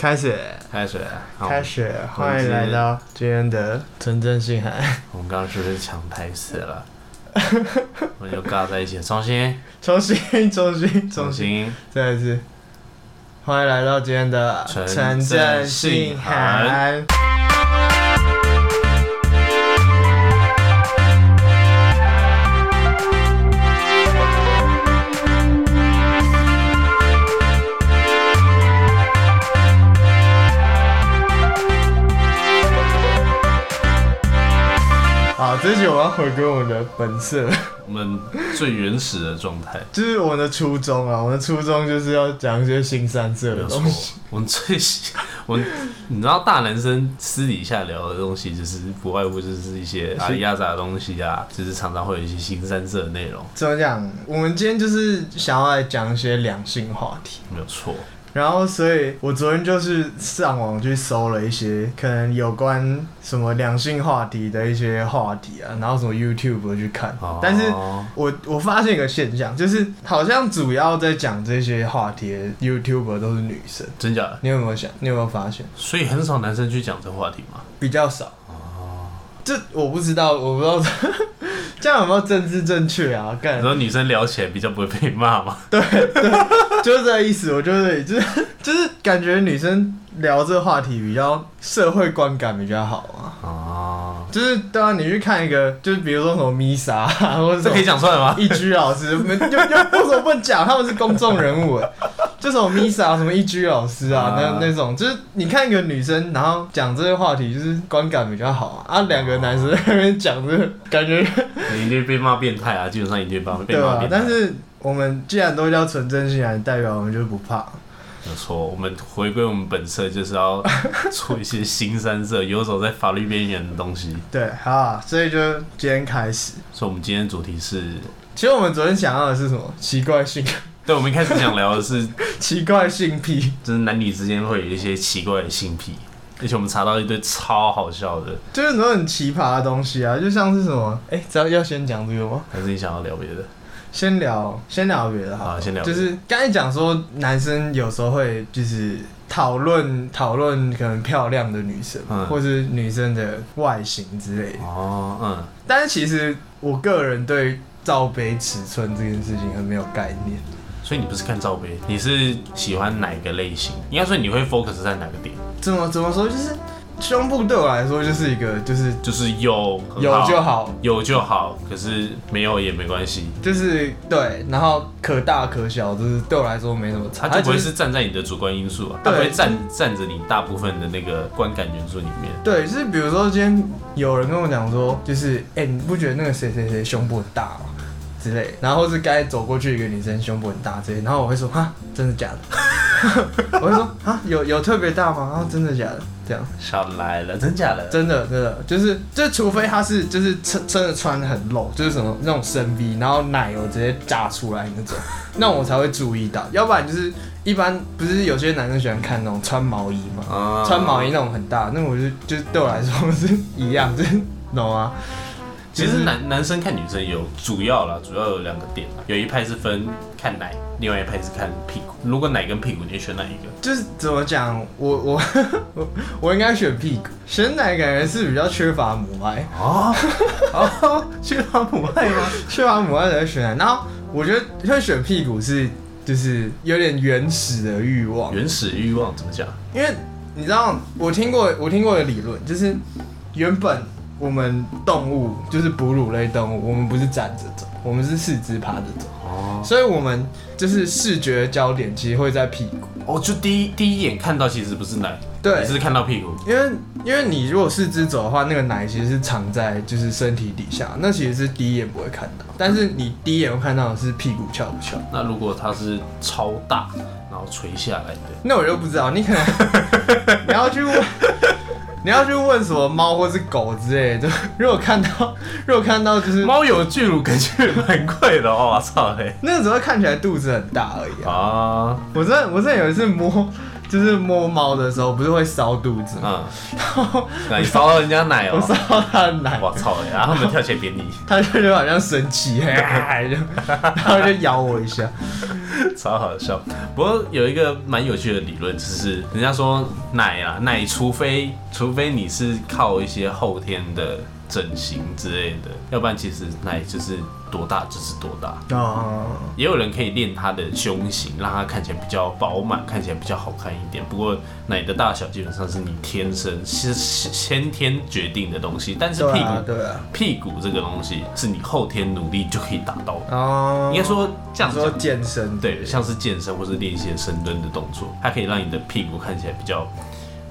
开始，开始，开始，欢迎来到今天的纯正性海。我们刚刚是不是抢台词了？我们就尬在一起，重新，重新，重新，重新，再一次。欢迎来到今天的纯正性海。好，这集我要回归我们的本色，我们最原始的状态，就是我们的初衷啊。我们的初衷就是要讲一些新三色的东西。我们最喜，我你知道，大男生私底下聊的东西，就是不外乎就是一些阿里亚杂的东西啊，就是常常会有一些新三色的内容。怎么讲？我们今天就是想要来讲一些两性话题，没有错。然后，所以我昨天就是上网去搜了一些可能有关什么两性话题的一些话题啊，然后什么 YouTube 去看。哦、但是我我发现一个现象，就是好像主要在讲这些话题的 YouTuber 都是女生。真假的？你有没有想？你有没有发现？所以很少男生去讲这个话题吗？比较少。哦。这我不知道，我不知道。这样有没有政治正确啊？干，然后女生聊起来比较不会被骂嘛？对对，就是这个意思。我觉得就是 就是感觉女生聊这个话题比较社会观感比较好啊。哦，就是对啊，你去看一个，就是比如说什么 Misa，或者这可以讲出来吗？一居老师，就就为什么不讲？他们是公众人物。就什么 Misa 什么一居老师啊，那那种就是你看一个女生，然后讲这些话题，就是观感比较好啊。啊，两个男生在那边讲这个，感觉一定被骂变态啊，基本上一定被骂变态。对啊，但是我们既然都叫纯真性爱，代表我们就不怕。没错，我们回归我们本色，就是要 做一些新三色，游走在法律边缘的东西。对，好啊，所以就今天开始。所以我们今天主题是，其实我们昨天想要的是什么？奇怪性。对，我们一开始想聊的是 奇怪性癖，就是男女之间会有一些奇怪的性癖，而且我们查到一堆超好笑的，就是很多很奇葩的东西啊，就像是什么，哎、欸，只要要先讲这个吗？还是你想要聊别的？先聊，先聊别的好，好，先聊。就是刚才讲说，男生有时候会就是讨论讨论可能漂亮的女生，嗯、或是女生的外形之类的。哦，嗯。但是其实我个人对罩杯尺寸这件事情很没有概念。所以你不是看罩杯，你是喜欢哪一个类型？应该说你会 focus 在哪个点？怎么怎么说？就是胸部对我来说就是一个，就是就是有有就好，有就好，可是没有也没关系。就是对，然后可大可小，就是对我来说没什么差。它就不会是站在你的主观因素啊，它不会站站着你大部分的那个观感元素里面。对，就是比如说今天有人跟我讲说，就是哎、欸，你不觉得那个谁谁谁胸部很大吗？之类，然后是该走过去一个女生胸部很大之类，然后我会说哈，真的假的？我会说啊，有有特别大吗？然后真的假的？这样。少来了，真假的？真的真的，就是就除非他是就是真真的穿很露，就是什么那种深 V，然后奶油直接炸出来那种，那我才会注意到，要不然就是一般不是有些男生喜欢看那种穿毛衣嘛，啊、穿毛衣那种很大，那我就就对我来说是一样，就是懂吗？其实男男生看女生有主要啦，主要有两个点啦，有一派是分看奶，另外一派是看屁股。如果奶跟屁股，你选哪一个？就是怎么讲，我我我我应该选屁股，选奶感觉是比较缺乏母爱啊啊，缺乏母爱吗？缺乏母爱才会选奶。然后我觉得会选屁股是就是有点原始的欲望。原始欲望怎么讲？因为你知道，我听过我听过的理论，就是原本。我们动物就是哺乳类动物，我们不是站着走，我们是四肢趴着走。哦，所以我们就是视觉焦点其实会在屁股。哦，就第一第一眼看到其实不是奶，对，只是看到屁股。因为因为你如果四肢走的话，那个奶其实是藏在就是身体底下，那其实是第一眼不会看到。但是你第一眼会看到的是屁股翘不翘。那如果它是超大，然后垂下来的，那我就不知道。你可能 你要去问。你要去问什么猫或是狗之类的，如果看到，如果看到就是猫有巨乳，感觉蛮贵的哦，我操嘿，那个只会看起来肚子很大而已啊。啊我真的我真的有一次摸就是摸猫的时候，不是会烧肚子吗？嗯，然后你烧到人家奶哦、喔，我烧到他的奶，我操！然后他们跳起来扁你，他就就好像生气，然后就咬我一下，超好笑。不过有一个蛮有趣的理论，就是人家说奶啊，奶除非除非你是靠一些后天的。整形之类的，要不然其实奶就是多大就是多大。哦，也有人可以练他的胸型，让他看起来比较饱满，看起来比较好看一点。不过奶的大小基本上是你天生是先天决定的东西，但是屁股，对啊，屁股这个东西是你后天努力就可以达到的。哦，应该说这样子说健身，对，像是健身或是练一些深蹲的动作，它可以让你的屁股看起来比较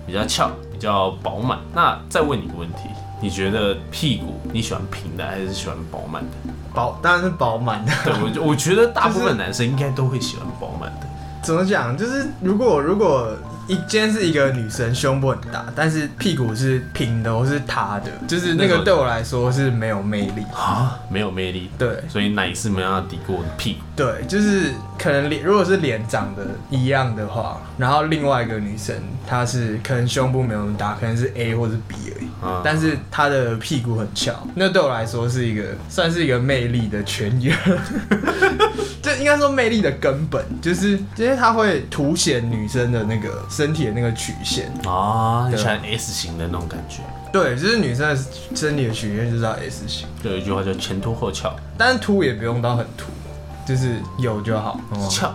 比较翘，比较饱满。那再问你一个问题。你觉得屁股你喜欢平的还是喜欢饱满的？饱当然是饱满的。对，我我觉得大部分男生应该都会喜欢饱满的。怎么讲？就是如果如果。一今天是一个女生，胸部很大，但是屁股是平的或是塌的，就是那个对我来说是没有魅力啊，没有魅力。对，所以奶是没有办法抵过屁股。对，就是可能脸，如果是脸长得一样的话，然后另外一个女生她是可能胸部没有那么大，可能是 A 或是 B 而已，啊、但是他的屁股很翘，那对我来说是一个算是一个魅力的泉源。就应该说魅力的根本就是，因为它会凸显女生的那个身体的那个曲线啊，你喜欢 S 型的那种感觉。对，就是女生的身体的曲线就是要 S 型。就有一句话叫前凸后翘，但是凸也不用到很凸，就是有就好。翘，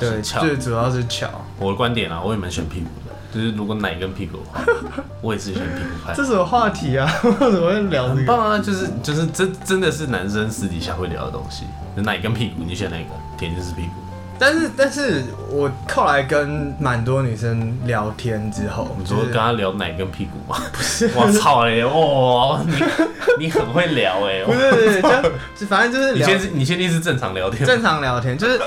对，最主要是翘。我的观点啊，我也蛮喜欢屁股的。就是如果奶跟屁股的话，我也是喜欢屁股派。这是什么话题啊？为什么会聊这个？很棒啊！就是就是真真的是男生私底下会聊的东西。奶跟屁股，你选哪个？肯定是屁股。但是，但是我后来跟蛮多女生聊天之后，你说跟她聊奶跟屁股吗？不是，我操嘞！哇，你你很会聊哎！不是，就反正就是你先，你先定是正常聊天，正常聊天就是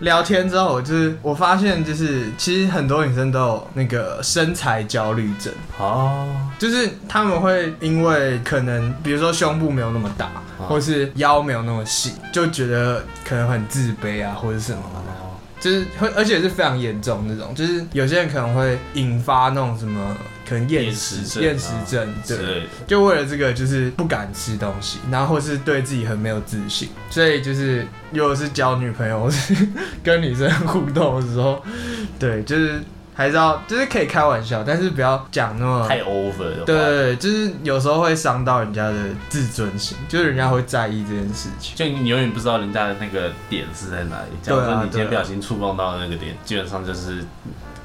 聊天之后，就是我发现，就是其实很多女生都有那个身材焦虑症哦，就是他们会因为可能比如说胸部没有那么大，或是腰没有那么细，就觉得可能很自卑啊，或者什么。就是会，而且是非常严重那种，就是有些人可能会引发那种什么，可能厌食厌食症，对，就为了这个就是不敢吃东西，然后或是对自己很没有自信，所以就是如果是交女朋友或是 跟女生互动的时候，对，就是。还是要，就是可以开玩笑，但是不要讲那么太 over 的。对对对，就是有时候会伤到人家的自尊心，就是人家会在意这件事情。就你永远不知道人家的那个点是在哪里。假如说你今天不小心触碰到的那个点，啊啊、基本上就是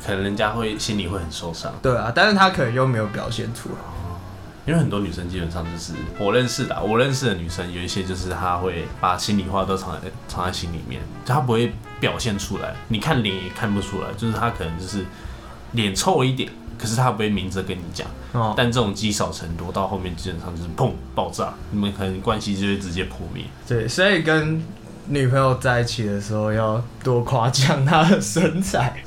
可能人家会心里会很受伤。对啊，但是他可能又没有表现出来。因为很多女生基本上就是我认识的，我认识的女生有一些就是她会把心里话都藏在藏在心里面，就她不会表现出来，你看脸也看不出来，就是她可能就是脸臭一点，可是她不会明着跟你讲。哦。但这种积少成多，到后面基本上就是砰爆炸，你们可能关系就会直接破灭。对，所以跟女朋友在一起的时候要多夸奖她的身材。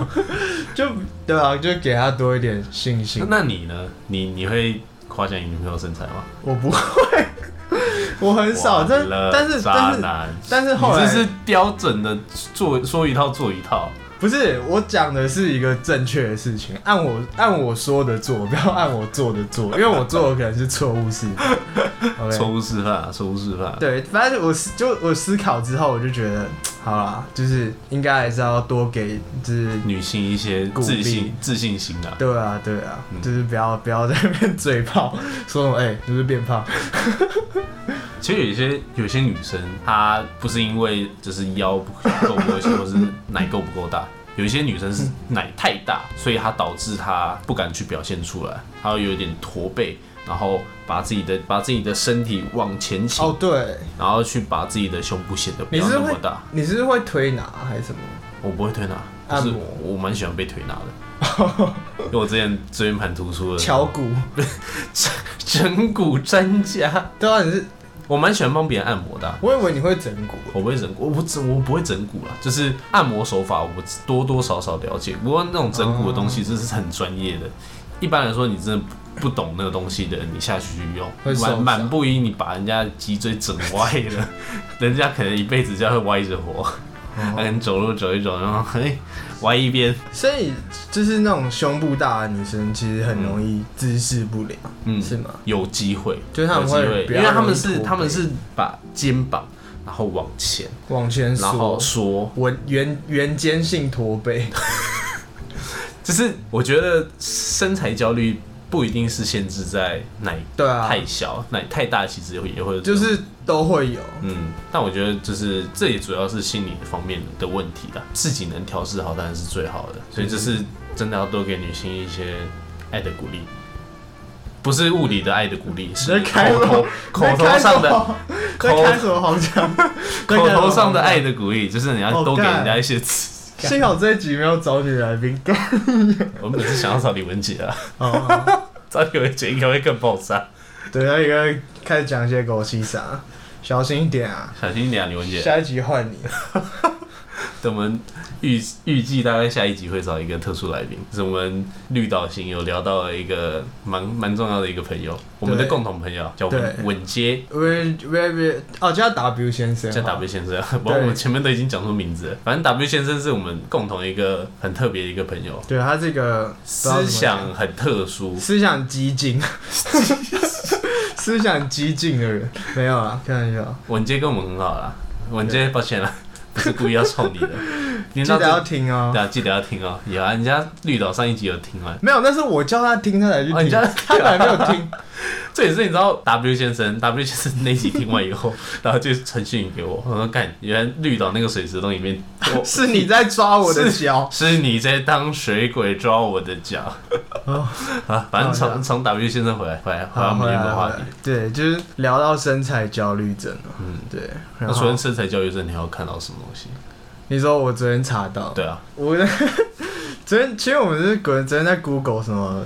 就对啊，就给她多一点信心。那你呢？你你会夸奖你女朋友身材吗？我不会，我很少。但但是但是但是后来这是标准的做说一套做一套。不是，我讲的是一个正确的事情，按我按我说的做，不要按我做的做，因为我做的可能是错误示范。错误示范，错误示范。对，反正我就我思考之后，我就觉得，好啦，就是应该还是要多给就是女性一些自信自信心的。对啊，对啊，嗯、就是不要不要在那边嘴炮，说哎，欸、就是变胖。其实有一些有些女生，她不是因为就是腰不够多些，或是 奶够不够大。有一些女生是奶太大，所以她导致她不敢去表现出来，她会有一点驼背，然后把自己的把自己的身体往前倾。哦，对。然后去把自己的胸部显得不要那么大。你是会推拿还是什么？我不会推拿，按摩。我蛮喜欢被推拿的，因为我之前椎间盘突出的。敲骨，整骨专家。对啊，你是。我蛮喜欢帮别人按摩的、啊。我以为你会整骨，我不会整骨，我不整，我不会整骨啦。就是按摩手法，我多多少少了解。不过那种整骨的东西，这是很专业的。一般来说，你真的不懂那个东西的人，你下去去用，满满不一你把人家脊椎整歪了，人家可能一辈子就要歪着活。可能走路走一走，然后嘿，歪一边。所以就是那种胸部大的女生，其实很容易姿势不良，嗯，是吗？有机会，就是他们会，因为他们是他们是把肩膀然后往前往前，然后说我圆圆肩性驼背。就是我觉得身材焦虑不一定是限制在奶对啊。太小奶太大，其实也会就是都会有。嗯，但我觉得就是这也主要是心理方面的问题啦，自己能调试好当然是最好的，所以这是真的要多给女性一些爱的鼓励，不是物理的爱的鼓励，是口头口头上的口开什么？好像，口头上的爱的鼓励就是你要多给人家一些词。幸好这一集没有找女来宾。我们只是想要找李文杰啊，找李文杰应该会更爆炸。对，他应该开始讲一些狗屁啥，小心一点啊！小心一点啊，李文杰。下一集换你。等我们预预计大概下一集会找一个特殊来宾，是我们绿岛行有聊到了一个蛮蛮重要的一个朋友，我们的共同朋友叫文文杰，文文文哦叫 W 先生，叫 W 先生，不过我们前面都已经讲出名字了，反正 W 先生是我们共同一个很特别的一个朋友，对他这个思想很特殊，思想激进，思想激进的人。没有啊，开玩笑，文杰跟我们很好啦，文杰抱歉了。不是故意要臭你的，记得要听哦。对啊，记得要听哦。有啊，人家绿岛上一集有听完。没有，那是我叫他听，他才去听。他还没有听。这也是你知道，W 先生，W 先生那集听完以后，然后就传讯给我，我说：“干，原来绿岛那个水池洞里面，是你在抓我的脚，是你在当水鬼抓我的脚。”啊，反正从从 W 先生回来，回来，回来，回来，回来。对，就是聊到身材焦虑症了。嗯，对。那除了身材焦虑症，你还要看到什么东西？你说我昨天查到。对啊。我 昨天，其实我们是昨天在 Google 什么。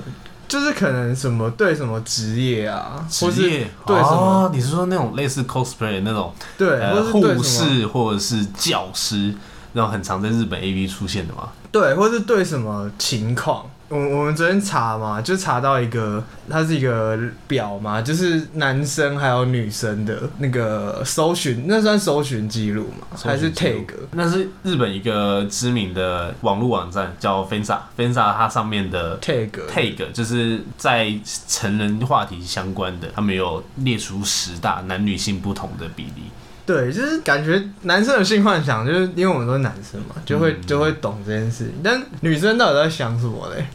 就是可能什么对什么职业啊，职业对什么、哦？你是说那种类似 cosplay 那种？对，呃、护士或者是教师，那种很常在日本 AV 出现的吗？对，或是对什么情况？我我们昨天查嘛，就查到一个，它是一个表嘛，就是男生还有女生的那个搜寻，那算搜寻记录嘛？还是 tag？那是日本一个知名的网络网站叫 Fensa，Fensa 它上面的 tag tag 就是在成人话题相关的，他们有列出十大男女性不同的比例。对，就是感觉男生有性幻想，就是因为我们都是男生嘛，就会就会懂这件事情。但女生到底在想什么嘞？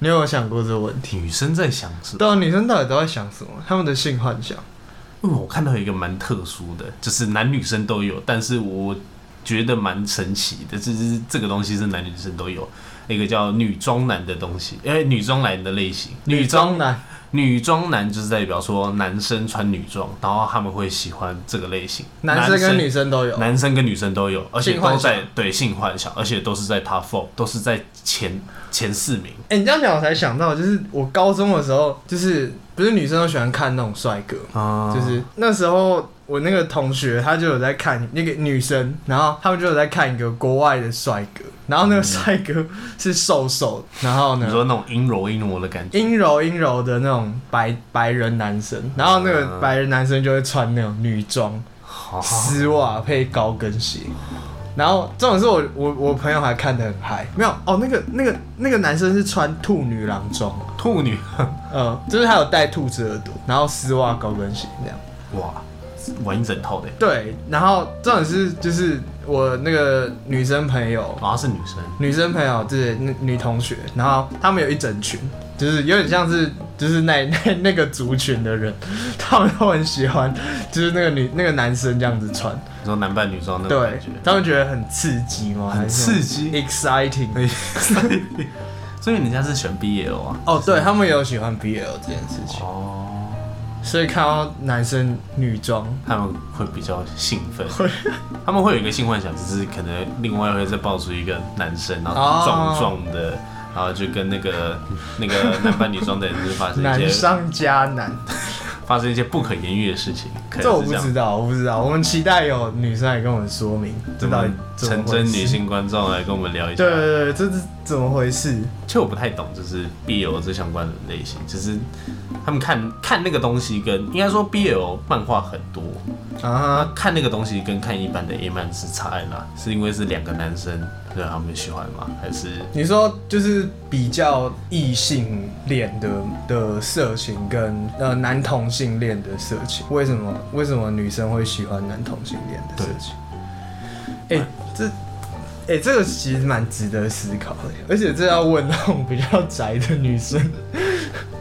你有没有想过这个问题？女生在想什么？对啊，女生到底都在想什么？他们的性幻想？因为我看到一个蛮特殊的，就是男女生都有，但是我觉得蛮神奇的，就是这个东西是男女生都有，一个叫女装男的东西，因为女装男的类型，女装男。女装男就是代表说男生穿女装，然后他们会喜欢这个类型。男生跟女生都有，男生跟女生都有，而且都在对性幻想，而且都是在 top four，都是在前前四名。哎、欸，你这样讲我才想到，就是我高中的时候，就是不是女生都喜欢看那种帅哥，啊、就是那时候。我那个同学，他就有在看那个女生，然后他们就有在看一个国外的帅哥，然后那个帅哥是瘦瘦，然后呢，你说那种阴柔阴柔的感觉，阴柔阴柔的那种白白人男生，然后那个白人男生就会穿那种女装，丝袜配高跟鞋，然后这种是我我我朋友还看得很嗨，没有哦，那个那个那个男生是穿兔女郎装，兔女，嗯，就是他有戴兔子耳朵，然后丝袜高跟鞋那样，哇。玩一整套的，对，然后这种是就是我那个女生朋友，好像是女生，女生朋友就是那女同学，然后他们有一整群，就是有点像是就是那 那那个族群的人，他们都很喜欢，就是那个女那个男生这样子穿，你说男扮女装那种感觉，对，他们觉得很刺激吗？很刺激，exciting，所以人家是选 BL 啊？哦，对他们也有喜欢 BL 这件事情。哦。所以看到男生女装，他们会比较兴奋，他们会有一个性幻想，只是可能另外会再爆出一个男生，然后壮壮的，然后就跟那个 那个男扮女装的人就发生一些难上加难，发生一些不可言喻的事情。这我不知道，我不知道。我们期待有女生来跟我们说明，这到底成真女性观众来跟我们聊一下。对对对，这是怎么回事？其实我不太懂，就是 BL 这相关的类型，就是他们看看那个东西跟应该说 BL 漫画很多啊，看那个东西跟看一般的 A 漫是差在哪？是因为是两个男生对他们喜欢吗？还是你说就是比较异性恋的的色情跟呃男同性恋的色情？为什么为什么女生会喜欢男同性恋的色情？哎、欸，这，哎、欸，这个其实蛮值得思考的，而且这要问那种比较宅的女生，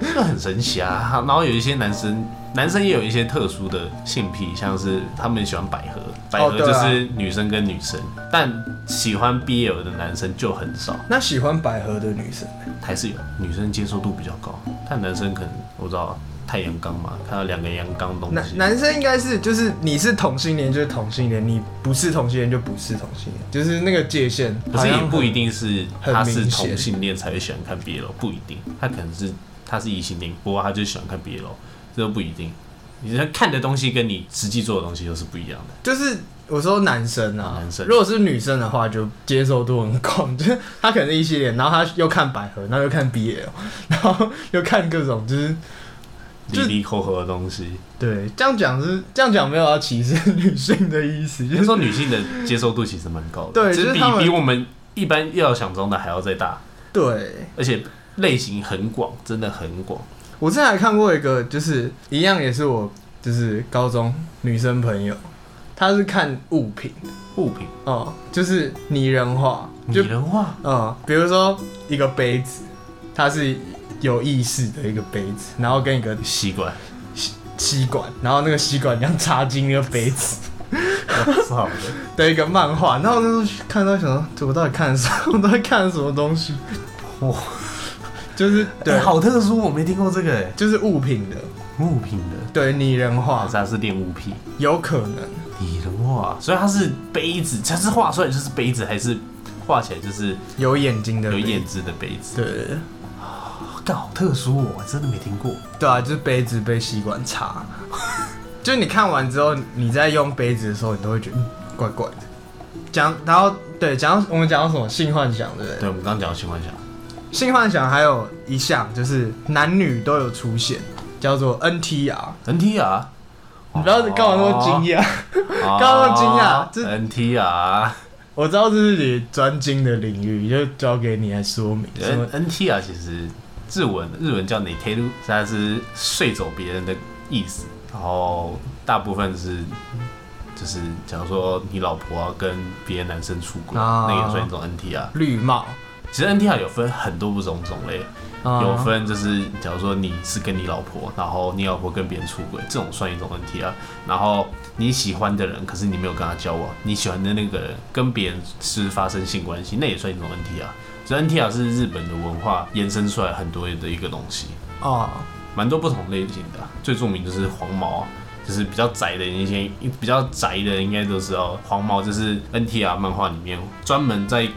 这很神奇啊。然后有一些男生，男生也有一些特殊的性癖，像是他们喜欢百合，百合就是女生跟女生，哦啊、但喜欢 BL 的男生就很少。那喜欢百合的女生还是有，女生接受度比较高，但男生可能我知道。太阳刚嘛，看到两个阳刚东西。男男生应该是就是你是同性恋就是同性恋，你不是同性恋就不是同性恋，就是那个界限。可是也不一定是他是同性恋才会喜欢看 BL，不一定，他可能是他是异性恋，不过他就喜欢看 BL，这都不一定。你看的东西跟你实际做的东西又是不一样的。就是我说男生啊，男生如果是女生的话，就接受度很广，就是他可能是异性恋，然后他又看百合，然后又看 BL，然后又看各种就是。离离合合的东西，对，这样讲是这样讲，没有要歧视女性的意思，就是说女性的接受度其实蛮高的，对，就是比比我们一般要想中的还要再大，对，而且类型很广，真的很广。我之前还看过一个，就是一样也是我就是高中女生朋友，她是看物品，物品哦、嗯，就是拟人化，拟人化，嗯，比如说一个杯子，它是。有意识的一个杯子，然后跟一个吸管，吸吸管，然后那个吸管这样插进那个杯子，操的，的一个漫画。然后那时候看到想说，我到底看什么？我到底看什么东西？哇，就是对、欸，好特殊，我没听过这个诶，就是物品的，物品的，对，拟人化，它是练物品，有可能拟人化，所以它是杯子，它是画出来就是杯子，还是画起来就是有眼睛的、有眼睛的杯子？对。好特殊，我真的没听过。对啊，就是杯子被吸管插，就是你看完之后，你在用杯子的时候，你都会觉得、嗯、怪怪的。讲，然后对，讲到我们讲到什么性幻想，对不对？对，我们刚刚讲到性幻想。性幻想还有一项就是男女都有出现，叫做 NTR。NTR，你不要干嘛那么惊讶？干嘛那么惊讶？这 NTR，我知道这是你专精的领域，就交给你来说明。什么 NTR 其实。日文日文叫 neteru，它是睡走别人的意思。然后大部分是就是，假如说你老婆要跟别的男生出轨，啊、那个也算一种 NTR。绿帽，其实 NTR 有分很多不同种类，啊、有分就是，假如说你是跟你老婆，然后你老婆跟别人出轨，这种算一种 NTR。然后你喜欢的人，可是你没有跟他交往，你喜欢的那个人跟别人是发生性关系，那也算一种 NTR。所以 NTR 是日本的文化延伸出来很多的一个东西啊，蛮多不同类型的。最著名就是黄毛，就是比较宅的那些，比较宅的应该都知道，黄毛就是 NTR 漫画里面专门在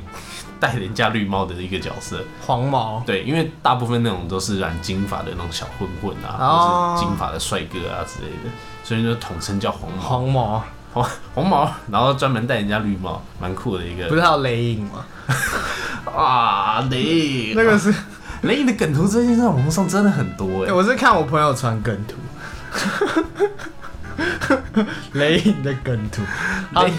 戴人家绿帽的一个角色。黄毛，对，因为大部分那种都是染金发的那种小混混啊，或是金发的帅哥啊之类的，所以就统称叫黄毛。黄毛，黄黄 毛，然后专门戴人家绿帽，蛮酷的一个。不是还有雷影吗？啊，雷影，那个是雷影的梗图，最近在网络上真的很多哎、欸。我是看我朋友传梗图，雷影的梗图。雷，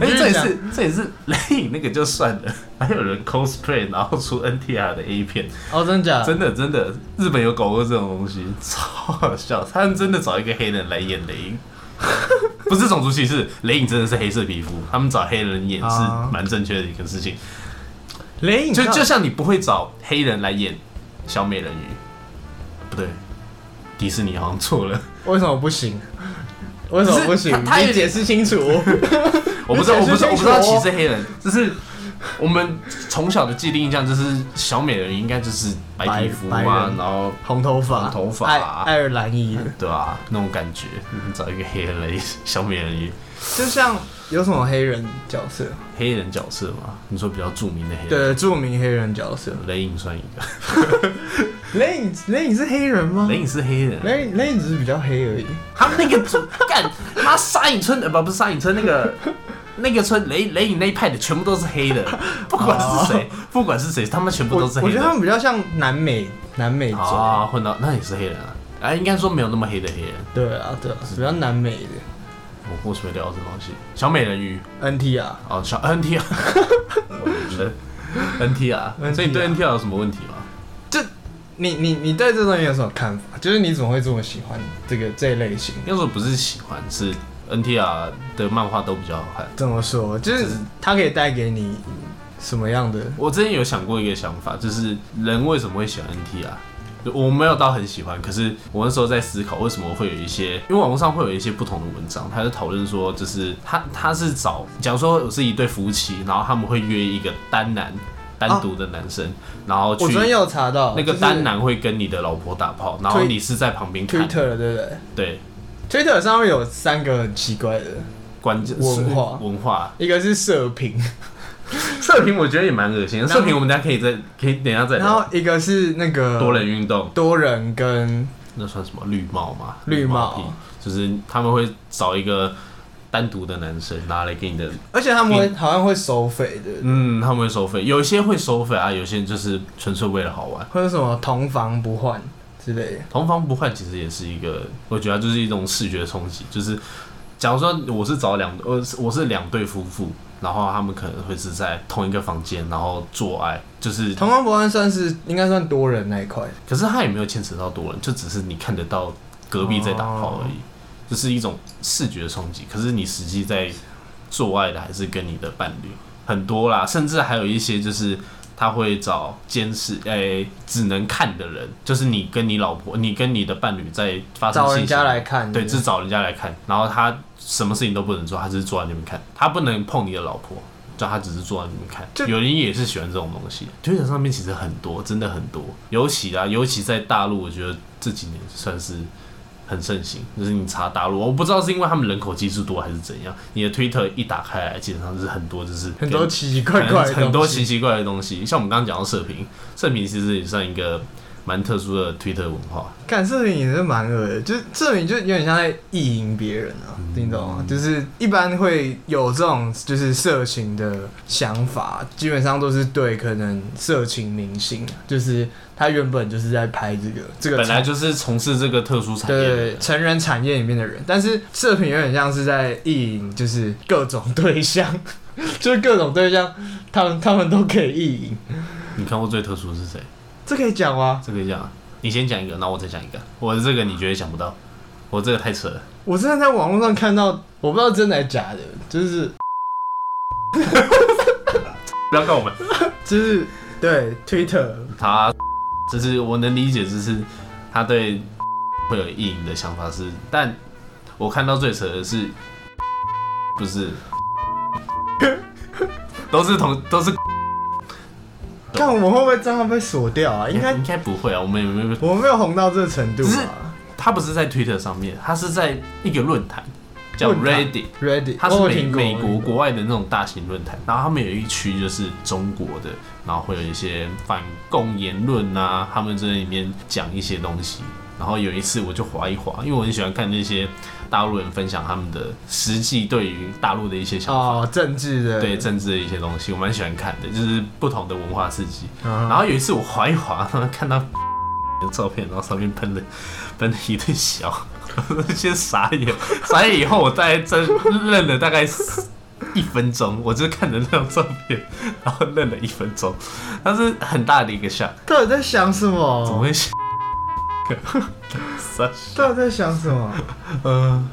哎，这也是这也是雷影那个就算了，还有人 cosplay 然后出 NTR 的 A 片。哦，真假？真的真的，日本有搞过这种东西，超好笑。他们真的找一个黑人来演雷影，不是种族歧视，雷影真的是黑色皮肤，他们找黑人演是蛮正确的一个事情。雷影就就像你不会找黑人来演小美人鱼，不对，迪士尼好像错了。为什么不行？为什么不行？他也解释清楚。我不知道，我不知道，我不知道歧视黑人。就是我们从小的既定印象就是小美人鱼应该就是白皮肤啊，然后红头发，红头发，爱尔兰裔，对吧？那种感觉，找一个黑人来小美人鱼，就像。有什么黑人角色？黑人角色嘛？你说比较著名的黑人？对，著名黑人角色，雷影算一个。雷影，雷影是黑人吗？雷影是黑人，雷雷影只是比较黑而已。他们那个干，妈沙影村呃不不是沙影村那个那个村雷雷影那一派的全部都是黑的，不管是谁，不管是谁，他们全部都是黑的。我觉得他们比较像南美南美洲啊，混到那也是黑人啊，哎，应该说没有那么黑的黑人。对啊，对啊，比较南美的。我为什么聊这东西？小美人鱼，NT 啊，哦，小 NT 啊，我觉得 NT 啊，所以你对 NT 有什么问题吗？这你你你对这东西有什么看法？就是你怎么会这么喜欢这个这一类型？要说不是喜欢，是 NTR 的漫画都比较好看。怎么说？就是它可以带给你什么样的？我之前有想过一个想法，就是人为什么会喜欢 NTR？我没有到很喜欢，可是我那时候在思考，为什么会有一些，因为网络上会有一些不同的文章，他就讨论说，就是他他是找，假如说我是一对夫妻，然后他们会约一个单男，单独的男生，啊、然后去，我昨天有查到，那个单男会跟你的老婆打炮，然后你是在旁边看，Twitter 对不对？对，Twitter 上面有三个很奇怪的关键文化，文化，一个是射频。射频我觉得也蛮恶心的，射频我们等下可以再可以等下再。然后一个是那个多人运动，多人跟那算什么绿帽嘛？绿帽就是他们会找一个单独的男生拿来给你的，而且他们会好像会收费的。嗯，他们会收费，有些会收费啊，有些就是纯粹为了好玩，或者什么同房不换之类的。同房不换其实也是一个，我觉得就是一种视觉冲击，就是假如说我是找两，我我是两对夫妇。然后他们可能会是在同一个房间，然后做爱，就是同房不换算是应该算多人那一块，可是他也没有牵扯到多人，就只是你看得到隔壁在打炮而已，就、哦、是一种视觉冲击。可是你实际在做爱的还是跟你的伴侣很多啦，甚至还有一些就是他会找监视，诶、欸，只能看的人，就是你跟你老婆，你跟你的伴侣在发生，找人家来看，对，是找人家来看，然后他。什么事情都不能做，他只是坐在那边看，他不能碰你的老婆，就他只是坐在那边看。有人也是喜欢这种东西，推特上面其实很多，真的很多。尤其啊，尤其在大陆，我觉得这几年算是很盛行。就是你查大陆，我不知道是因为他们人口基数多还是怎样，你的推特一打开来，基本上是很多，就是很多奇奇怪怪的，很多奇奇怪的东西。像我们刚刚讲到射频，射频其实也算一个。蛮特殊的推特文化，看视频也是蛮恶的，就是视频就有点像在意淫别人啊，嗯、你懂吗？就是一般会有这种就是色情的想法，基本上都是对可能色情明星，就是他原本就是在拍这个这个，本来就是从事这个特殊产业，对成人产业里面的人，但是色频有点像是在意淫，就是各种对象，就是各种对象，他们他们都可以意淫。你看过最特殊的是谁？这可以讲吗？这可以讲，你先讲一个，那我再讲一个。我的这个你绝对想不到，我这个太扯了。我真的在网络上看到，我不知道真的还是假的，就是 不要告我们，就是对 Twitter，他就是我能理解，就是他对会有意淫的想法是，但我看到最扯的是，不是，都是同都是。看我们会不会账号被锁掉啊？应该应该不会啊，我们没有我们没有红到这个程度啊。他不是在 Twitter 上面，他是在一个论坛叫 Reddit，Reddit，它是美美国国外的那种大型论坛。然后他们有一区就是中国的，然后会有一些反共言论啊，他们在里面讲一些东西。然后有一次我就划一划，因为我很喜欢看那些。大陆人分享他们的实际对于大陆的一些想法，哦，政治的，对政治的一些东西，我蛮喜欢看的，就是不同的文化刺激。然后有一次我划一划，看到 的照片，然后上面喷了 喷了一堆小，先傻眼，傻眼以后我大概真愣了大概一分钟，我就看着那张照片，然后愣了一分钟，它是很大的一个 shock。到底在想什么？怎么会想？到底在想什么？嗯，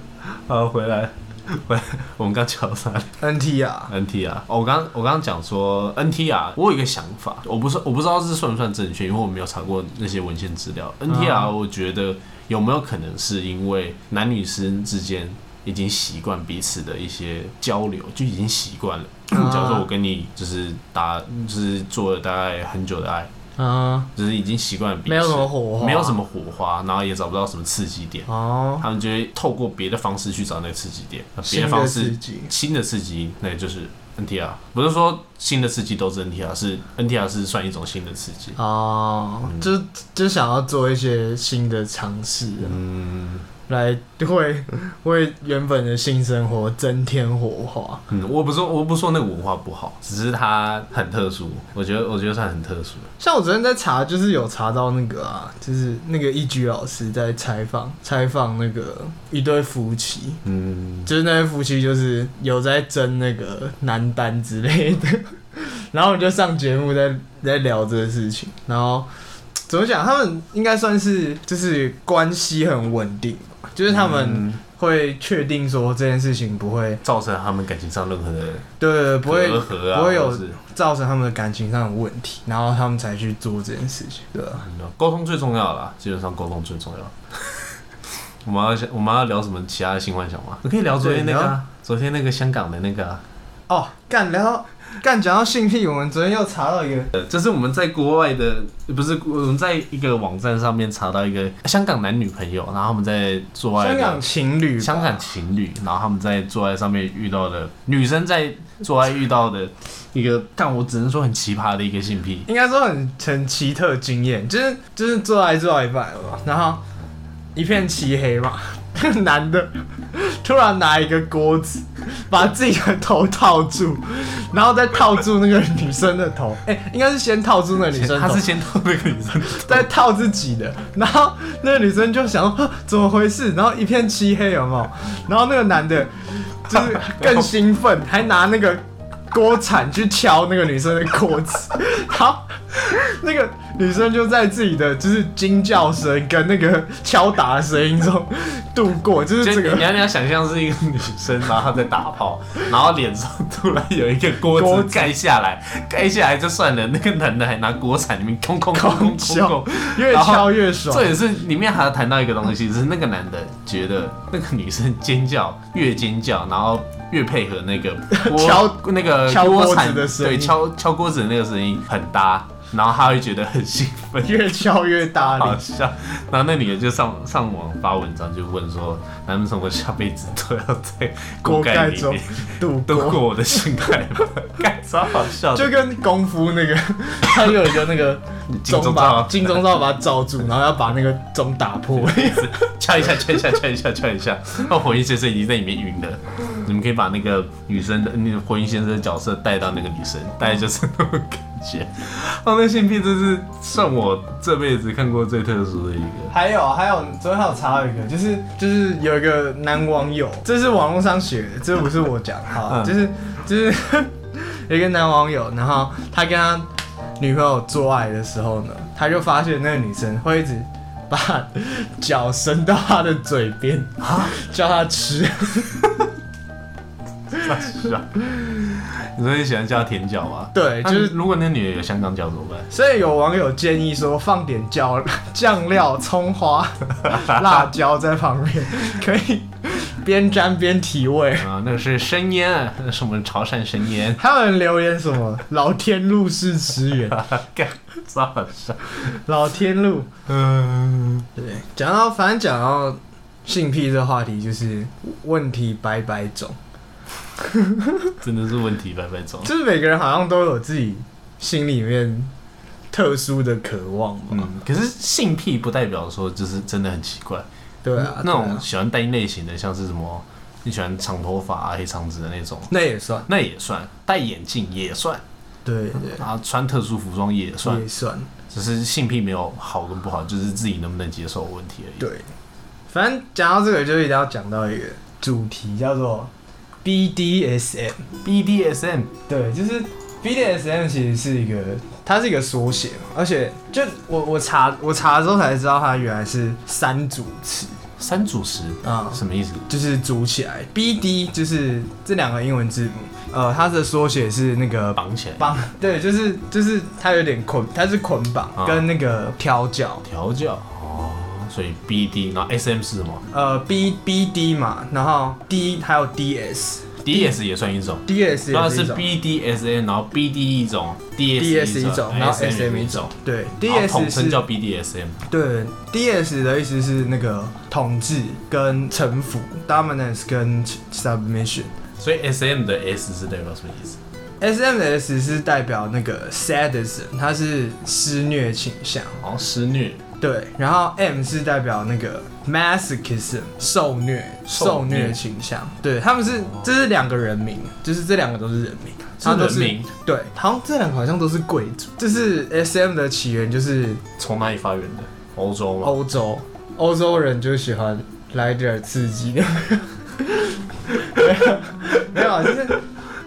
好，回来，回来，我们刚讲到哪里？NTR，NTR。哦，我刚我刚刚讲说 NTR，我有一个想法，我不是我不知道这算不算正确，因为我没有查过那些文献资料。NTR，我觉得有没有可能是因为男女生之间已经习惯彼此的一些交流，就已经习惯了。假如说我跟你就是打，就是做了大概很久的爱。啊，就是已经习惯了彼此，没有什么火花，没有什么火花，然后也找不到什么刺激点。哦，他们就会透过别的方式去找那个刺激点，别的方式，新的刺激，那就是 NTR。不是说新的刺激都是 NTR，是 NTR 是算一种新的刺激。哦，就就想要做一些新的尝试。嗯，来 会为原本的性生活增添火花。嗯，我不说我不说那个文化不好，只是它很特殊。我觉得我觉得算很特殊。像我昨天在查，就是有查到那个啊，就是那个一居老师在采访采访那个一对夫妻，嗯，就是那对夫妻就是有在争那个男单之类的，然后我就上节目在在聊这个事情，然后怎么讲，他们应该算是就是关系很稳定。就是他们会确定说这件事情不会造成他们感情上任何的对，对，对不会啊，不会有造成他们的感情上的问题，然后他们才去做这件事情，对吧？沟通最重要啦，基本上沟通最重要。我们要想，我们要聊什么其他的新幻想吗？我可以聊昨天那个、啊，昨天那个香港的那个、啊。哦，干聊。干讲到性癖，我们昨天又查到一个，呃，这是我们在国外的，不是我们在一个网站上面查到一个香港男女朋友，然后他们在做爱，香港情侣，香港情侣，然后他们在做爱上面遇到的女生在做爱遇到的一个，但我只能说很奇葩的一个性癖，应该说很很奇特经验，就是就是做爱做到一半嘛，然后一片漆黑嘛。男的突然拿一个锅子，把自己的头套住，然后再套住那个女生的头。哎、欸，应该是先套住那个女生，他是先套那个女生，再套自己的。然后那个女生就想说，怎么回事？然后一片漆黑，有没有？然后那个男的就是更兴奋，还拿那个锅铲去敲那个女生的锅子。好，那个。女生就在自己的就是惊叫声跟那个敲打的声音中度过，就是这个。你要你要想象是一个女生，然后她在打炮，然后脸上突然有一个锅子盖下来，盖下来就算了，那个男的还拿锅铲里面空空空空敲，越敲越爽。这也是里面还要谈到一个东西，就是那个男的觉得那个女生尖叫越尖叫，然后越配合那个敲那个敲锅铲的声音，对，敲敲锅子的那个声音很搭。然后他会觉得很兴奋，越敲越大力，好笑。然后那女的就上上网发文章，就问说：“难不成我下辈子都要在锅盖里面度度过我的性爱吗？”盖超好笑，就跟功夫那个，他有一个那个钟把金钟罩把它罩住，然后要把那个钟打破，敲一下，敲一下，敲一下，敲一下。那火影先生已经在里面晕了，你们可以把那个女生的那个火影先生的角色带到那个女生，大概就是那种感觉。那性癖真是算我这辈子看过最特殊的一个。还有还有，昨天还有查到一个，就是就是有一个男网友，这是网络上写的，这不是我讲，哈，就是就是 有一个男网友，然后他跟他女朋友做爱的时候呢，他就发现那个女生会一直把脚伸到他的嘴边啊，叫他吃。是啊。你说你喜欢叫甜角吗？对，就是如果那女的有香港脚怎么办？所以有网友建议说，放点椒 酱料、葱花、辣椒在旁边，可以边沾边提味啊。那个是生腌啊，那是我们潮汕生腌。还有人留言什么“老天路是驰援”，干啥好笑？老天路，嗯，对。讲到反正讲到性癖这个话题，就是问题百百种。真的是问题百百种，就是每个人好像都有自己心里面特殊的渴望嘛。嗯，可是性癖不代表说就是真的很奇怪。对啊，那种喜欢单一类型的，像是什么你喜欢长头发啊、黑长直的那种，那也算，那也算。戴眼镜也算。对对。然后穿特殊服装也算，也算。只是性癖没有好跟不好，就是自己能不能接受的问题而已。对。反正讲到这个，就一定要讲到一个主题，叫做。BDSM，BDSM，对，就是 BDSM 其实是一个，它是一个缩写嘛，而且就我我查我查的时候才知道它原来是三组词，三组词？啊，什么意思？就是组起来，BD 就是这两个英文字母，呃，它的缩写是那个绑起来，绑，对，就是就是它有点捆，它是捆绑跟那个调教，调教。所以 B D，然后 S M 是什么？呃，B B D 嘛，然后 D 还有 D S，D S 也算一种，D S 也是 B D S N，然后 B D 一种，D S 一种，然后 S M 一种，对，D S 统称叫 B D S M，对，D S 的意思是那个统治跟臣服，Dominance 跟 Submission，所以 S M 的 S 是代表什么意思？S M 的 S 是代表那个 Sadism，它是施虐倾向，哦，施虐。对，然后 M 是代表那个 masochism 受虐受虐。倾向，对，他们是这是两个人名，就是这两个都是人名，他都是人名，对，好像这两个好像都是贵族，这是 SM 的起源，就是从哪里发源的？欧洲吗？欧洲，欧洲人就喜欢来点刺激。的，没有，没有，就是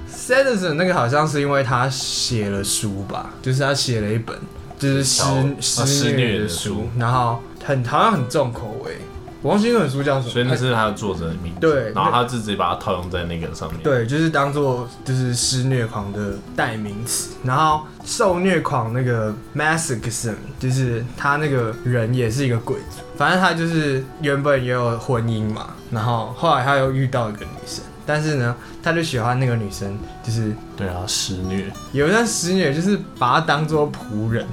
Sadism 那个好像是因为他写了书吧，就是他写了一本。就是施施虐的书，然后很好像很重口味。我忘记那本书叫什么，所以那是他的作者的名字。对，然后他自己把它套用在那个上面。对，就是当做就是施虐狂的代名词。然后受虐狂那个 masochism，就是他那个人也是一个鬼子。反正他就是原本也有婚姻嘛，然后后来他又遇到一个女生。但是呢，他就喜欢那个女生，就是对啊，施虐，有一段施虐，就是把他当做仆人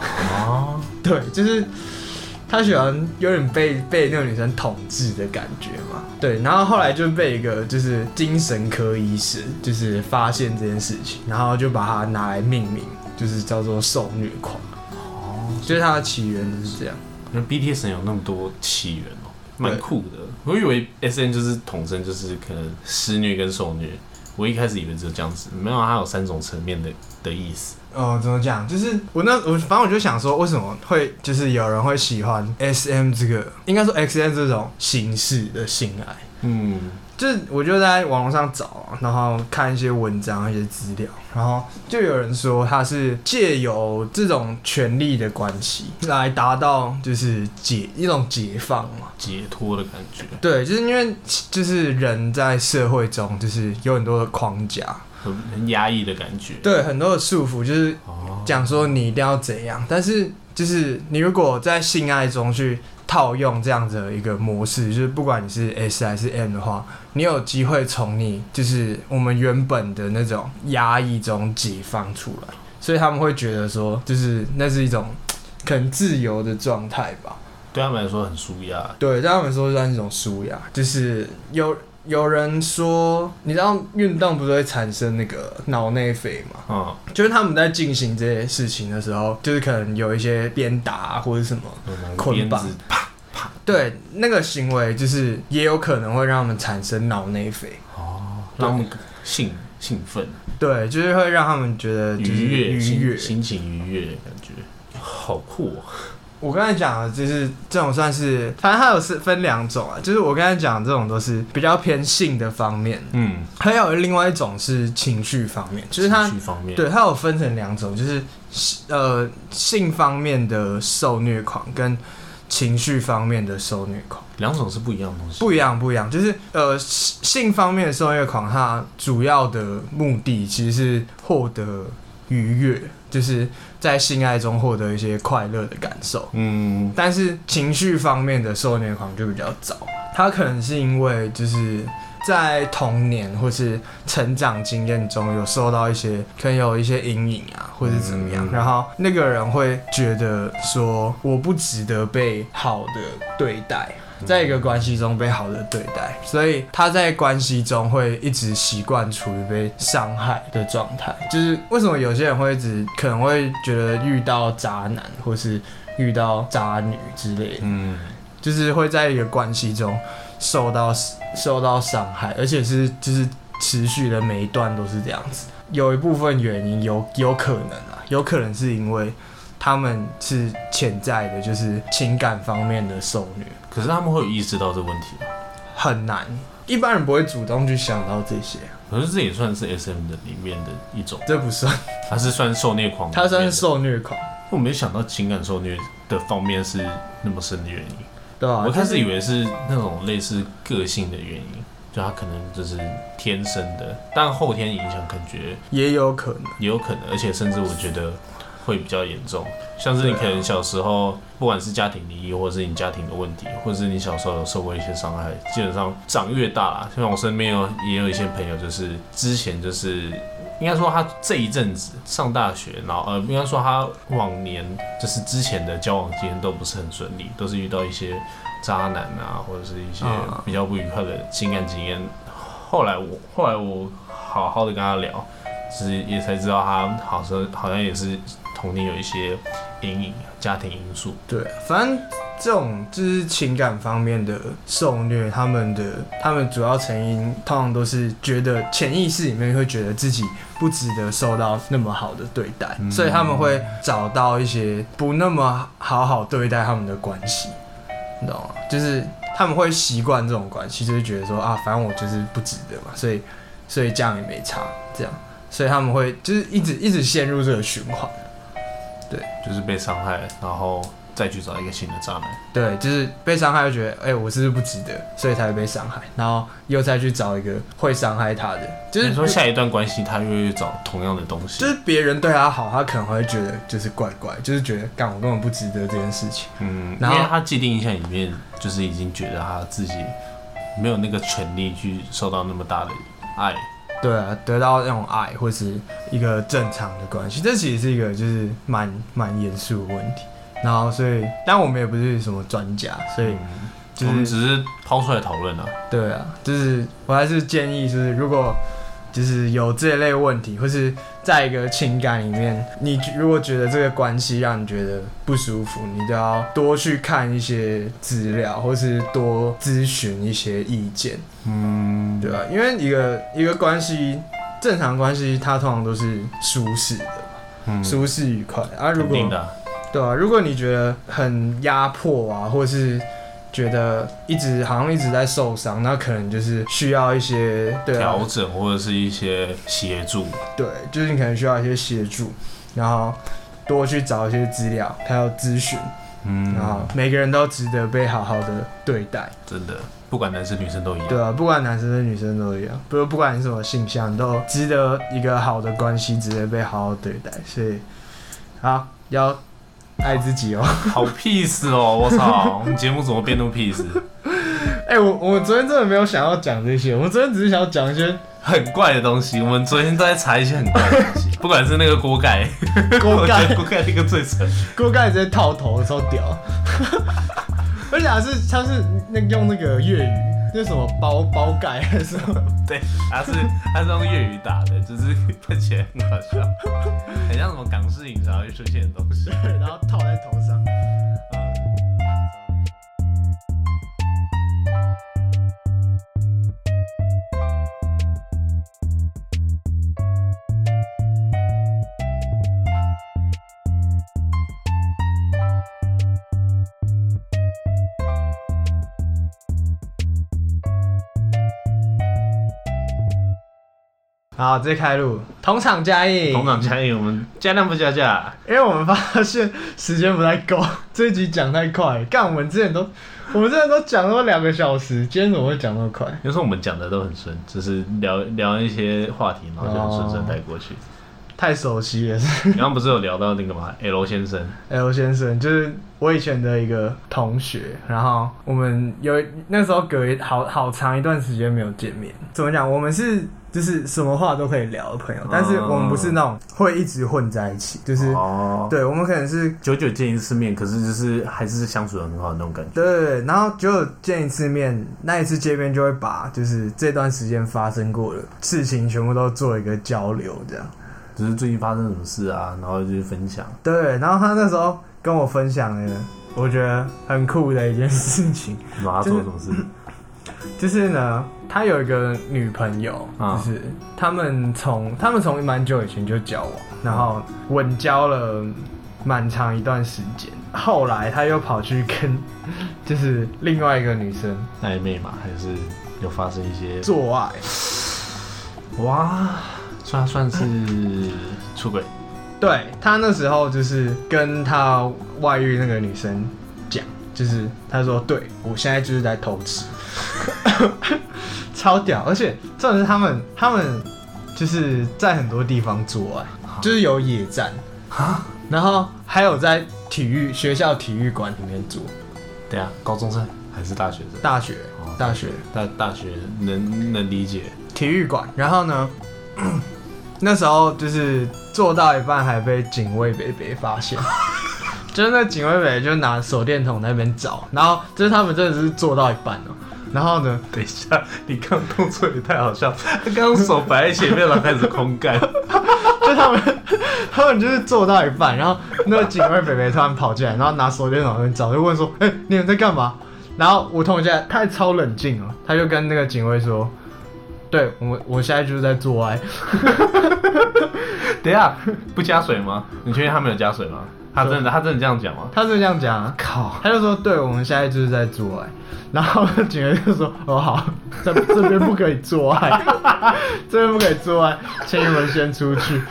啊，对，就是他喜欢有点被被那个女生统治的感觉嘛，对，然后后来就被一个就是精神科医师就是发现这件事情，然后就把它拿来命名，就是叫做受虐狂，哦，就是它的起源就是这样。那 BDSM 有那么多起源哦。蛮酷的，我以为 S N 就是统称，就是可能施虐跟受虐。我一开始以为只有这样子，没有，它有三种层面的的意思。哦，怎么讲？就是我那我反正我就想说，为什么会就是有人会喜欢 S M 这个，应该说 X M 这种形式的性爱？嗯。就是我就在网络上找啊，然后看一些文章、一些资料，然后就有人说他是借由这种权力的关系来达到就是解一种解放嘛，解脱的感觉。对，就是因为就是人在社会中就是有很多的框架，很很压抑的感觉。对，很多的束缚，就是讲说你一定要怎样，但是就是你如果在性爱中去。套用这样子的一个模式，就是不管你是 S 还是 M 的话，你有机会从你就是我们原本的那种压抑中解放出来，所以他们会觉得说，就是那是一种很自由的状态吧。对他们来说很舒压。对，对他们来说算是一种舒压，就是有。有人说，你知道运动不是会产生那个脑内啡吗？嗯，就是他们在进行这些事情的时候，就是可能有一些鞭打或者什么捆绑，啪啪，对，那个行为就是也有可能会让他们产生脑内啡。哦，让他们兴兴奋，对，就是会让他们觉得就是愉悦，愉悦，心情愉悦的感觉，好酷哦。我刚才讲的就是这种算是，反正它有是分两种啊，就是我刚才讲的这种都是比较偏性的方面，嗯，还有另外一种是情绪方面，就是它情绪方面，对，它有分成两种，就是呃性方面的受虐狂跟情绪方面的受虐狂，两种是不一样的东西，不一样不一样，就是呃性方面的受虐狂，它主要的目的其实是获得愉悦，就是。在性爱中获得一些快乐的感受，嗯，但是情绪方面的受虐狂就比较早，他可能是因为就是在童年或是成长经验中有受到一些，可能有一些阴影啊，或是怎么样，然后那个人会觉得说我不值得被好的对待。在一个关系中被好的对待，所以他在关系中会一直习惯处于被伤害的状态。就是为什么有些人会一直可能会觉得遇到渣男或是遇到渣女之类的，嗯，就是会在一个关系中受到受到伤害，而且是就是持续的每一段都是这样子。有一部分原因有有可能啊，有可能是因为他们是潜在的，就是情感方面的受虐。可是他们会有意识到这个问题吗？很难，一般人不会主动去想到这些。可是这也算是 SM 的里面的一种，这不算，他是算受虐狂，他算是受虐狂。我没想到情感受虐的方面是那么深的原因。对啊，我开始以为是那种类似个性的原因，就他可能就是天生的，但后天影响感觉也有可能，也有可能，而且甚至我觉得。会比较严重，像是你可能小时候，不管是家庭离异，或者是你家庭的问题，或者是你小时候有受过一些伤害，基本上长越大啦，像我身边有也有一些朋友，就是之前就是应该说他这一阵子上大学，然后呃应该说他往年就是之前的交往经验都不是很顺利，都是遇到一些渣男啊，或者是一些比较不愉快的情感经验。后来我后来我好好的跟他聊，其实也才知道他好像好像也是。童年有一些阴阴影、家庭因素。对，反正这种就是情感方面的受虐，他们的他们主要成因通常都是觉得潜意识里面会觉得自己不值得受到那么好的对待，嗯、所以他们会找到一些不那么好好对待他们的关系，你懂吗？就是他们会习惯这种关系，就是觉得说啊，反正我就是不值得嘛，所以所以这样也没差，这样。所以他们会就是一直一直陷入这个循环，对，就是被伤害，然后再去找一个新的渣男。对，就是被伤害就觉得，哎、欸，我是不是不值得，所以才会被伤害，然后又再去找一个会伤害他的。就是说下一段关系，他又会找同样的东西。就是别人对他好，他可能会觉得就是怪怪，就是觉得干我根本不值得这件事情。嗯，然后因为他既定印象里面，就是已经觉得他自己没有那个权利去受到那么大的爱。对啊，得到那种爱或是一个正常的关系，这其实是一个就是蛮蛮严肃的问题。然后所以，但我们也不是什么专家，所以就是、我们只是抛出来讨论啊。对啊，就是我还是建议，就是如果。就是有这一类问题，或是在一个情感里面，你如果觉得这个关系让你觉得不舒服，你就要多去看一些资料，或是多咨询一些意见，嗯，对吧？因为一个一个关系，正常关系，它通常都是舒适的，嗯，舒适愉快啊。如果对啊，如果你觉得很压迫啊，或是。觉得一直好像一直在受伤，那可能就是需要一些调整或者是一些协助。对，就是你可能需要一些协助，然后多去找一些资料，还有咨询。嗯，然后每个人都值得被好好的对待。真的，不管男生女生都一样。对啊，不管男生跟女生都一样，不不管你什么性向，都值得一个好的关系，值得被好好对待。所以，好要。爱自己哦，好 peace 哦！我操，我们节目怎么变那么 peace？哎、欸，我我昨天真的没有想要讲这些，我们昨天只是想要讲一些很怪的东西。我们昨天都在查一些很怪的东西，不管是那个锅盖，锅盖，锅盖那个最蠢，锅盖直接套头，超屌！而且还是他是那用那个粤语。那什么包包盖还是什么？对，他是他是用粤语打的，就是看起来很好笑，很像什么港式影茶会出现的东西，然后套在头上。好，直接开录，同场加映，同场加映，我们加量不加价，因为我们发现时间不太够，这一集讲太快，干我们之前都，我们之前都讲了两个小时，今天怎么会讲那么快？有时候我们讲的都很顺，只是聊聊一些话题，然后就很顺顺带过去。哦太熟悉了，你刚刚不是有聊到那个吗？L 先生，L 先生就是我以前的一个同学，然后我们有那时候隔一好好长一段时间没有见面。怎么讲？我们是就是什么话都可以聊的朋友，但是我们不是那种会一直混在一起，就是哦，对，我们可能是久久见一次面，可是就是还是相处的很好的那种感觉。对对对，然后久久见一次面，那一次见面就会把就是这段时间发生过的事情全部都做一个交流，这样。只是最近发生什么事啊，然后就去分享。对，然后他那时候跟我分享了，我觉得很酷的一件事情。他做什么事？就是呢，他有一个女朋友，就是他们从他们从蛮久以前就交往，然后稳交了蛮长一段时间。后来他又跑去跟 就是另外一个女生暧昧嘛，还是有发生一些做爱？哇！算算是出轨，对，他那时候就是跟他外遇那个女生讲，就是他说，对，我现在就是在偷吃，超屌，而且重点是他们他们就是在很多地方做爱，就是有野战。啊，然后还有在体育学校体育馆里面做，对啊，高中生还是大学生？大学，大学，大大学能能理解。体育馆，然后呢？那时候就是做到一半，还被警卫伯伯发现，就是那警卫伯伯就拿手电筒在那边找，然后就是他们真的是做到一半了，然后呢，等一下，你刚动作也太好笑，他刚刚手摆在前面了，开始空干，就他们他们就是做到一半，然后那个警卫北北突然跑进来，然后拿手电筒在找，就问说：“哎、欸，你们在干嘛？”然后我同学他还超冷静哦，他就跟那个警卫说：“对我们，我现在就是在做爱。”等一下不加水吗？你确定他没有加水吗？他真的他真的这样讲吗？他真的这样讲啊！靠，他就说：“对我们现在就是在做爱。”然后 警员就说：“哦好，这这边不可以做爱，这边不可以做爱，请你们先出去。”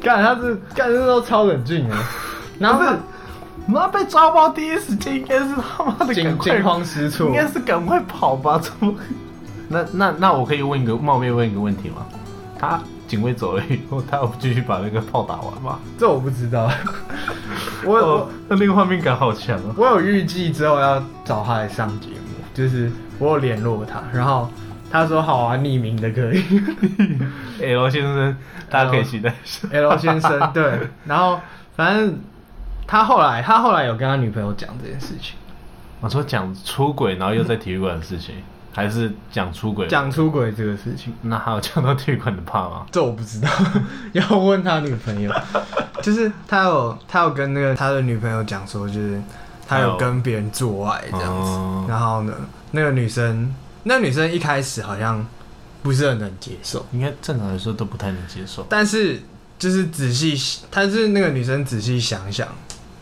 干他是干这都超冷静的，然后是。妈被抓包第一时间应该是他妈的惊惊慌失措，应该是赶快跑吧？怎么？那那那我可以问一个冒昧问一个问题吗？他警卫走了以后，他要继续把那个炮打完吗？这我不知道。我有那那个画面感好强啊！我有预计之后要找他来上节目，就是我有联络他，然后他说好啊，匿名的可以。L 先生，大家可以期待一下。L 先生，对，然后反正。他后来，他后来有跟他女朋友讲这件事情。我说讲出轨，然后又在体育馆的事情，嗯、还是讲出轨？讲出轨这个事情。那还有讲到退款的怕吗？这我不知道，要问他女朋友。就是他有，他有跟那个他的女朋友讲说，就是他有跟别人做爱这样子。嗯、然后呢，那个女生，那个女生一开始好像不是很能接受，应该正常来说都不太能接受。但是就是仔细，她是那个女生仔细想想。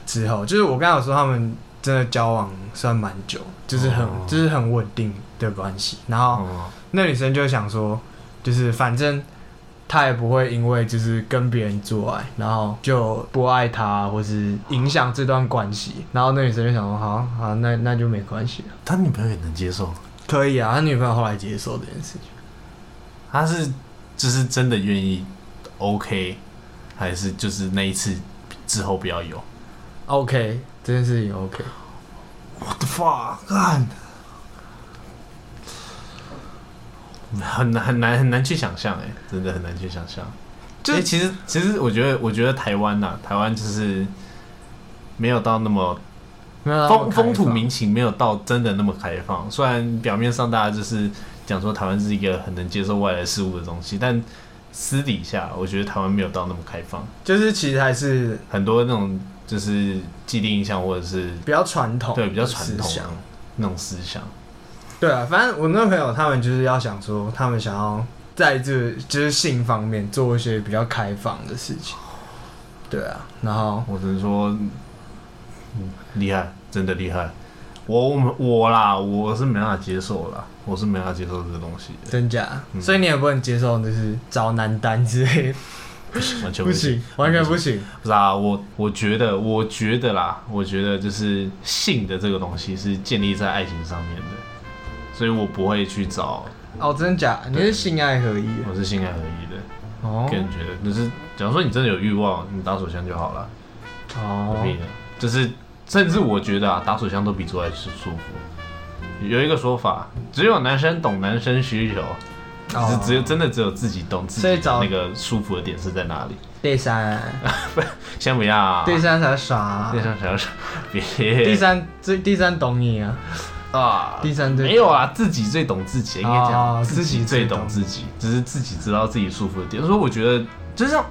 之后就是我刚才有说他们真的交往算蛮久，就是很、oh. 就是很稳定的关系。然后那女生就想说，就是反正他也不会因为就是跟别人做爱，然后就不爱他，或是影响这段关系。然后那女生就想说，好好，那那就没关系了。他女朋友也能接受？可以啊，他女朋友后来接受这件事情。他是就是真的愿意 OK，还是就是那一次之后不要有？OK，这件事情 OK。What the fuck？干，很难很难很难去想象哎，真的很难去想象。就、欸、其实其实我觉得我觉得台湾呐、啊，台湾就是没有到那么风风土民情没有到真的那么开放。虽然表面上大家就是讲说台湾是一个很能接受外来事物的东西，但私底下我觉得台湾没有到那么开放。就是其实还是很多那种。就是既定印象，或者是比较传统，对，比较传统那种思想。对啊，反正我那个朋友他们就是要想说，他们想要在这就是性方面做一些比较开放的事情。对啊，然后我只能说，厉害，真的厉害。我我我啦，我是没办法接受啦，我是没办法接受这个东西。真假？嗯、所以你也不能接受，就是找男单之类的。不行，完全不行，完全不行。不是啊，我我觉得，我觉得啦，我觉得就是性的这个东西是建立在爱情上面的，所以我不会去找。哦，真的假？你是性爱合一？我是性爱合一的。哦，个人觉得，就是假如说你真的有欲望，你打手枪就好了。哦，何必呢？就是甚至我觉得啊，打手枪都比做爱是舒服。有一个说法，只有男生懂男生需求。只只有真的只有自己懂自己那个舒服的点是在哪里。第三，先不要。啊第三才耍。第三才耍。别。第三最第三懂你啊。啊。第三对。没有啊，自己最懂自己，应该讲自己最懂自己，只是自己知道自己舒服的点。所以我觉得，就像。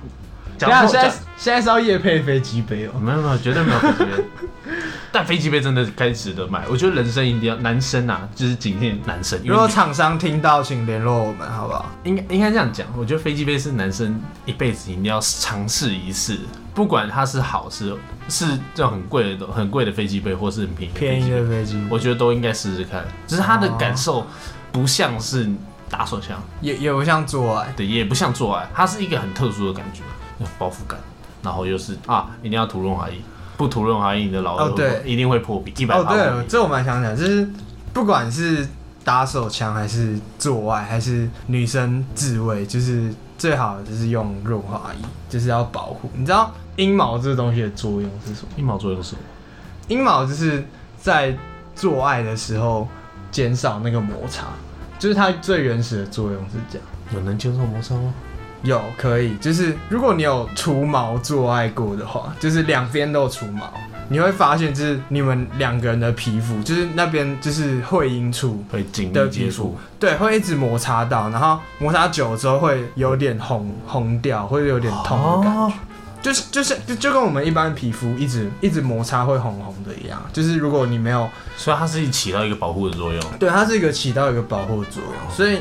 现在现在是要夜配飞机杯哦？没有没有，绝对没有飞机杯。但飞机杯真的该值得买。我觉得人生一定要男生啊，就是仅限男生。如果厂商听到，请联络我们，好不好？应该应该这样讲。我觉得飞机杯是男生一辈子一定要尝试一次，不管它是好是是这种很贵的很贵的飞机杯，或是很便宜便宜的飞机，我觉得都应该试试看。只是它的感受不像是打手枪，也也不像做爱，对，也不像做爱，它是一个很特殊的感觉。包覆感，然后又是啊，一定要涂润滑液，不涂润滑液，你的老二哦对，一定会破皮。一百哦对，这我蛮想讲，就是不管是打手枪还是做爱，还是女生自慰，就是最好就是用润滑液，就是要保护。你知道阴毛这个东西的作用是什么？阴毛作用是什么？阴毛就是在做爱的时候减少那个摩擦，就是它最原始的作用是这样。有能接受摩擦吗？有可以，就是如果你有除毛做爱过的话，就是两边都有除毛，你会发现，就是你们两个人的皮肤，就是那边就是会阴处会紧的密接触，对，会一直摩擦到，然后摩擦久了之后会有点红红掉，会有点痛的感觉，哦、就是就是就就跟我们一般皮肤一直一直摩擦会红红的一样，就是如果你没有，所以它是起到一个保护的作用，对，它是一个起到一个保护作用，所以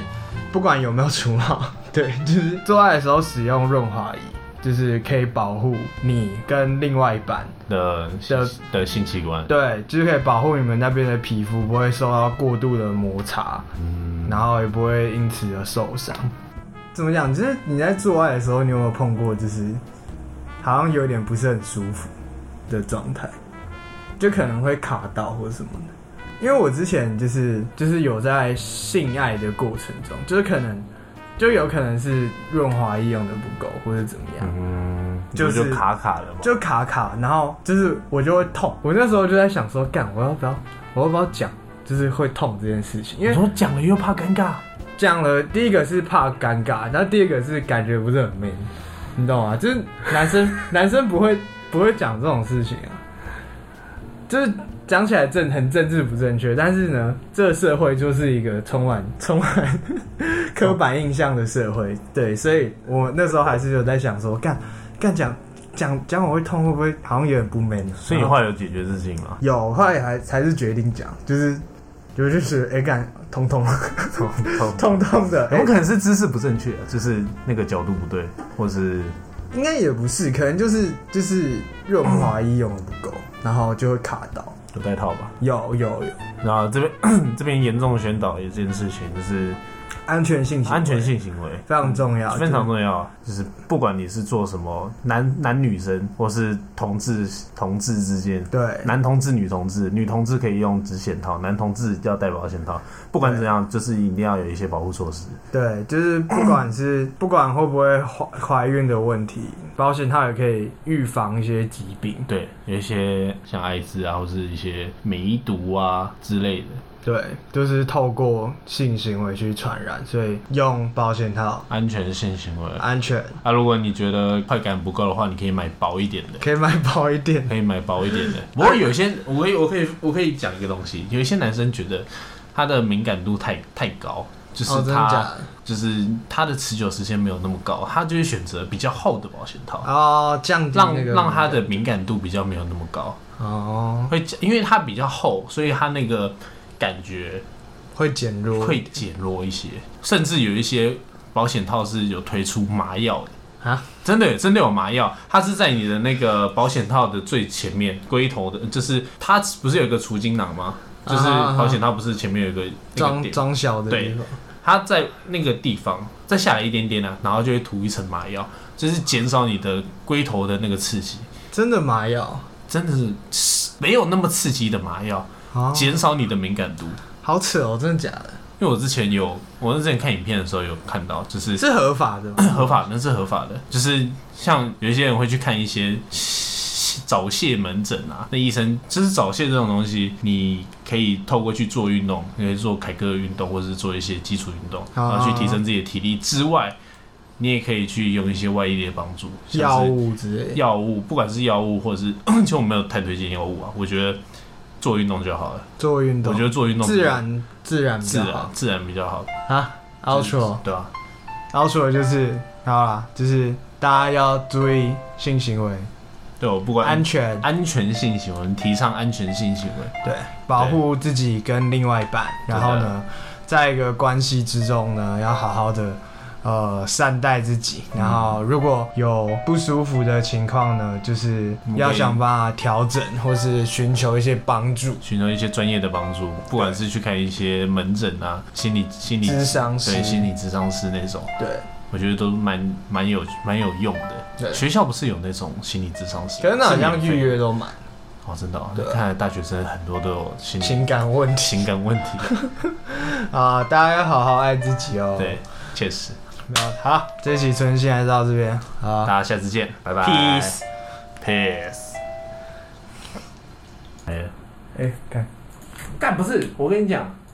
不管有没有除毛，对，就是做爱的时候使用润滑液。就是可以保护你跟另外一半的的的性器官，对，就是可以保护你们那边的皮肤不会受到过度的摩擦，嗯，然后也不会因此而受伤。怎么讲？就是你在做爱的时候，你有没有碰过，就是好像有点不是很舒服的状态，就可能会卡到或什么的。因为我之前就是就是有在性爱的过程中，就是可能。就有可能是润滑液用的不够，或者怎么样，嗯，就是就卡卡的嘛，就卡卡，然后就是我就会痛。我那时候就在想说，干，我要不要，我要不要讲，就是会痛这件事情？因为说讲了又怕尴尬，讲了第一个是怕尴尬，然后第二个是感觉不是很 man，你懂吗？就是男生 男生不会不会讲这种事情啊，就是。讲起来正很政治不正确，但是呢，这个社会就是一个充满充满刻板印象的社会，对，所以我那时候还是有在想说，干干讲讲讲我会痛会不会好像有点不 man？所以你后来有解决事情吗？有，后来还才是决定讲，就是就就是哎干痛痛痛痛痛痛的，有可能是姿势不正确，就是那个角度不对，或是应该也不是，可能就是就是润滑液用的不够，然后就会卡到。有带套吧？有有有。然后这边 这边严重的宣导一件事情，就是安全性行为，安全性行为非常重要，非常重要。就是不管你是做什么，男男女生或是同志同志之间，对，男同志女同志，女同志可以用指险套，男同志要戴保险套。不管怎样，就是一定要有一些保护措施。对，就是不管是 不管会不会怀怀孕的问题。保险套也可以预防一些疾病，对，有一些像艾滋啊，或是一些梅毒啊之类的，对，就是透过性行为去传染，所以用保险套，安全性行为，安全。啊，如果你觉得快感不够的话，你可以买薄一点的，可以买薄一点，可以买薄一点的。不过有些，我可以，我可以，我可以讲一个东西，有一些男生觉得他的敏感度太太高。就是他，就是他的持久时间没有那么高，他就会选择比较厚的保险套哦，降低让让他的敏感度比较没有那么高哦，会因为它比较厚，所以它那个感觉会减弱，会减弱一些，甚至有一些保险套是有推出麻药的啊，真的真的有麻药，它是在你的那个保险套的最前面龟头的，就是它不是有一个除精囊吗？就是保险套不是前面有一个装装小的地方。它在那个地方再下来一点点呢、啊，然后就会涂一层麻药，就是减少你的龟头的那个刺激。真的麻药，真的是没有那么刺激的麻药，减、哦、少你的敏感度。好扯哦，真的假的？因为我之前有，我之前看影片的时候有看到，就是是合法的，合法，那是合法的。就是像有一些人会去看一些。早泄门诊啊，那医生就是早泄这种东西，你可以透过去做运动，可以做凯格尔运动，或者是做一些基础运动，然后去提升自己的体力之外，你也可以去用一些外力的帮助，药物之类，药物，不管是药物或者是，其实我没有太推荐药物啊，我觉得做运动就好了，做运动，我觉得做运动自然自然自然自然比较好。啊，outro。对啊，outro 就是好啦，就是大家要注意性行为。对，我不管安全。安全性行为，提倡安全性行为，对，保护自己跟另外一半，然后呢，在一个关系之中呢，要好好的呃善待自己，然后如果有不舒服的情况呢，就是要想办法调整，或是寻求一些帮助，寻求一些专业的帮助，不管是去看一些门诊啊，心理心理咨商师，对，心理咨商师那种，对。我觉得都蛮蛮有蛮有用的。对，学校不是有那种心理咨商师？可是那好像预约都满。哦，真的哦。对，看来大学生很多都有心情感问题。情感问题。啊，大家要好好爱自己哦。对，确实。好，这一期存心还是到这边。好，大家下次见，拜拜。Peace。Peace。哎，哎，干，干不是，我跟你讲。